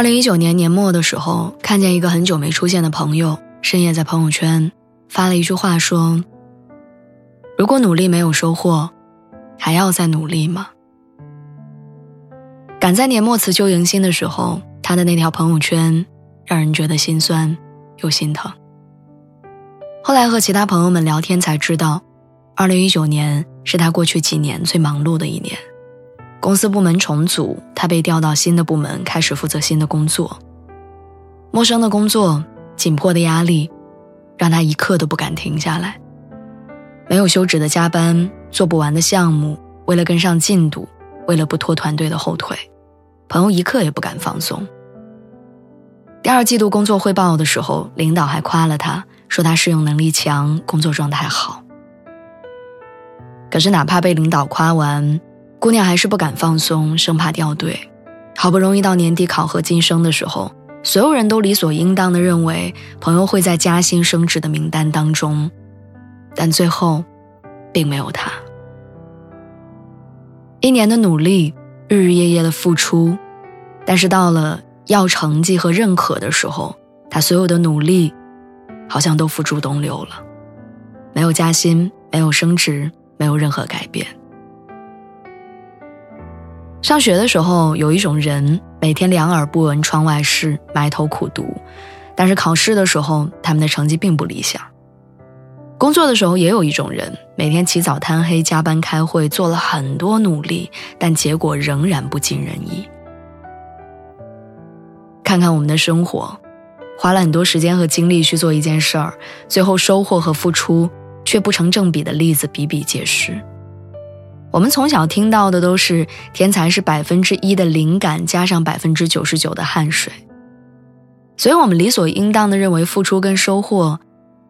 二零一九年年末的时候，看见一个很久没出现的朋友，深夜在朋友圈发了一句话，说：“如果努力没有收获，还要再努力吗？”赶在年末辞旧迎新的时候，他的那条朋友圈让人觉得心酸又心疼。后来和其他朋友们聊天才知道，二零一九年是他过去几年最忙碌的一年。公司部门重组，他被调到新的部门，开始负责新的工作。陌生的工作，紧迫的压力，让他一刻都不敢停下来。没有休止的加班，做不完的项目，为了跟上进度，为了不拖团队的后腿，朋友一刻也不敢放松。第二季度工作汇报的时候，领导还夸了他，说他适应能力强，工作状态好。可是哪怕被领导夸完，姑娘还是不敢放松，生怕掉队。好不容易到年底考核晋升的时候，所有人都理所应当的认为朋友会在加薪升职的名单当中，但最后，并没有他。一年的努力，日日夜夜的付出，但是到了要成绩和认可的时候，他所有的努力，好像都付诸东流了，没有加薪，没有升职，没有任何改变。上学的时候，有一种人每天两耳不闻窗外事，埋头苦读；但是考试的时候，他们的成绩并不理想。工作的时候，也有一种人每天起早贪黑，加班开会，做了很多努力，但结果仍然不尽人意。看看我们的生活，花了很多时间和精力去做一件事儿，最后收获和付出却不成正比的例子比比皆是。我们从小听到的都是天才是百分之一的灵感加上百分之九十九的汗水，所以我们理所应当的认为付出跟收获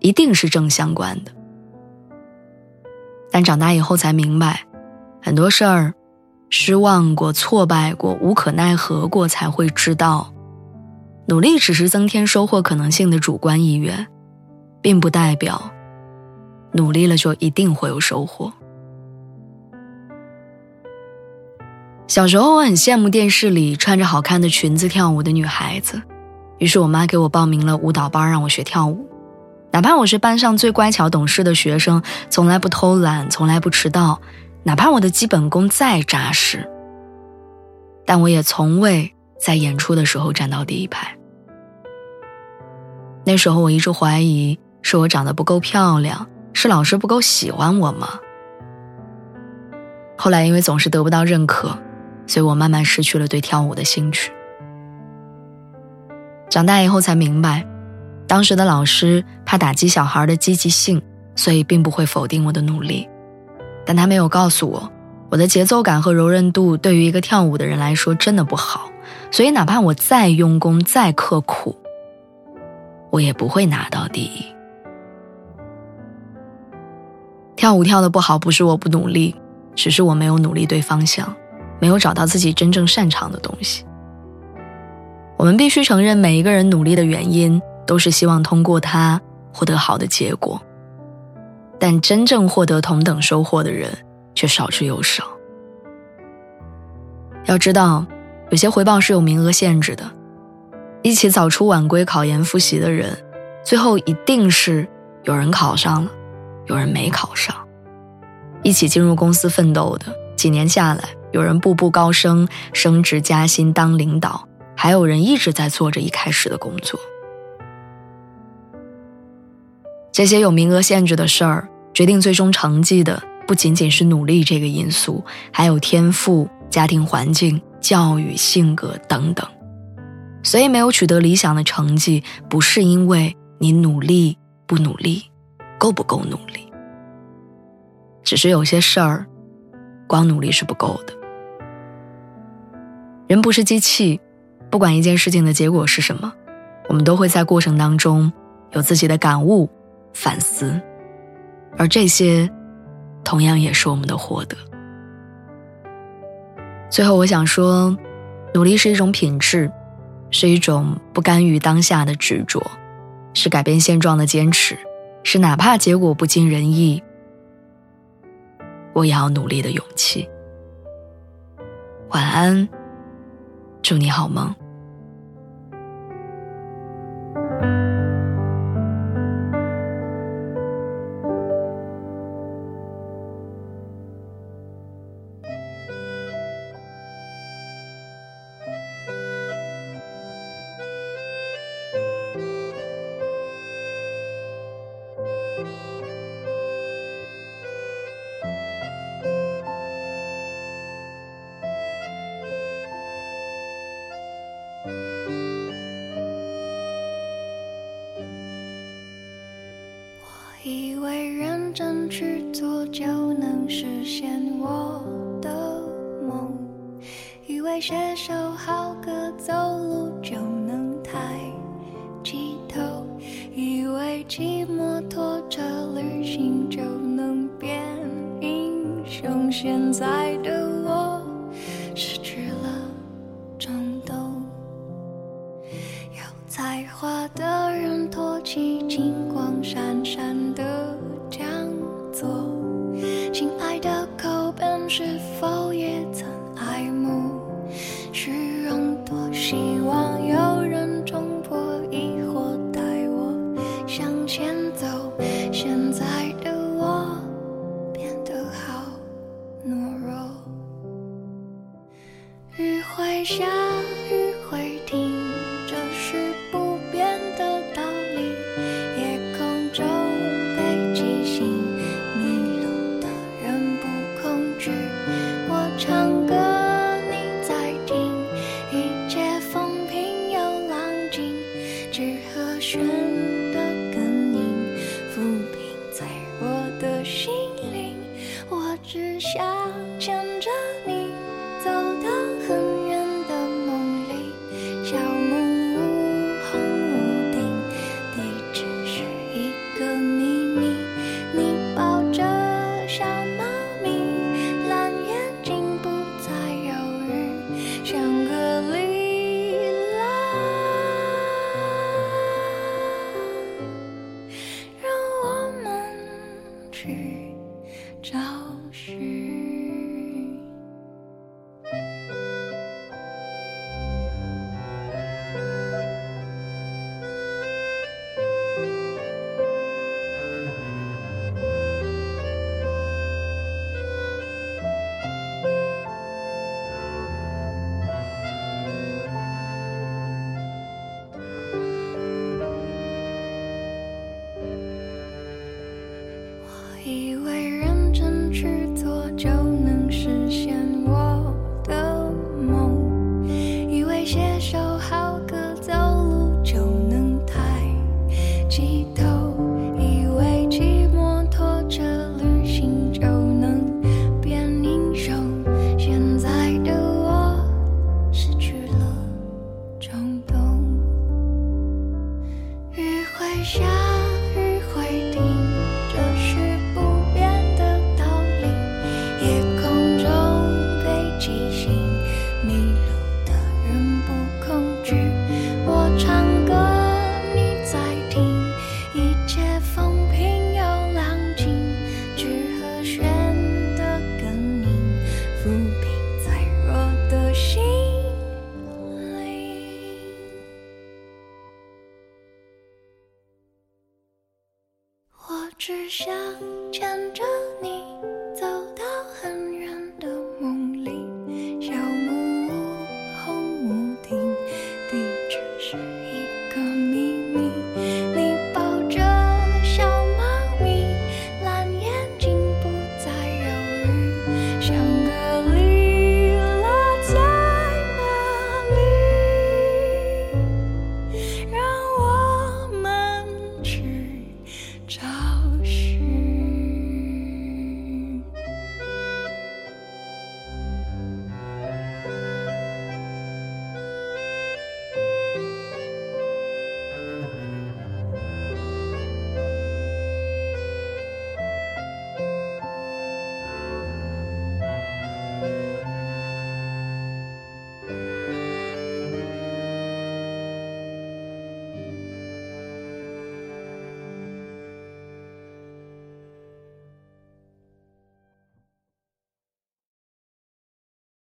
一定是正相关的。但长大以后才明白，很多事儿，失望过、挫败过、无可奈何过，才会知道，努力只是增添收获可能性的主观意愿，并不代表努力了就一定会有收获。小时候，我很羡慕电视里穿着好看的裙子跳舞的女孩子，于是我妈给我报名了舞蹈班，让我学跳舞。哪怕我是班上最乖巧懂事的学生，从来不偷懒，从来不迟到，哪怕我的基本功再扎实，但我也从未在演出的时候站到第一排。那时候，我一直怀疑是我长得不够漂亮，是老师不够喜欢我吗？后来，因为总是得不到认可。所以我慢慢失去了对跳舞的兴趣。长大以后才明白，当时的老师怕打击小孩的积极性，所以并不会否定我的努力。但他没有告诉我，我的节奏感和柔韧度对于一个跳舞的人来说真的不好。所以哪怕我再用功、再刻苦，我也不会拿到第一。跳舞跳的不好，不是我不努力，只是我没有努力对方向。没有找到自己真正擅长的东西。我们必须承认，每一个人努力的原因都是希望通过它获得好的结果，但真正获得同等收获的人却少之又少。要知道，有些回报是有名额限制的。一起早出晚归考研复习的人，最后一定是有人考上了，有人没考上。一起进入公司奋斗的，几年下来。有人步步高升，升职加薪当领导，还有人一直在做着一开始的工作。这些有名额限制的事儿，决定最终成绩的不仅仅是努力这个因素，还有天赋、家庭环境、教育、性格等等。所以，没有取得理想的成绩，不是因为你努力不努力，够不够努力，只是有些事儿，光努力是不够的。人不是机器，不管一件事情的结果是什么，我们都会在过程当中有自己的感悟、反思，而这些，同样也是我们的获得。最后，我想说，努力是一种品质，是一种不甘于当下的执着，是改变现状的坚持，是哪怕结果不尽人意，我也要努力的勇气。晚安，祝你好梦。就能实现我的梦，以为写首好歌走路就能抬起头，以为骑摩托车旅行就能变英雄，现在的我失去了冲动，有才华的人托起金光闪闪。的否也我唱想上。上。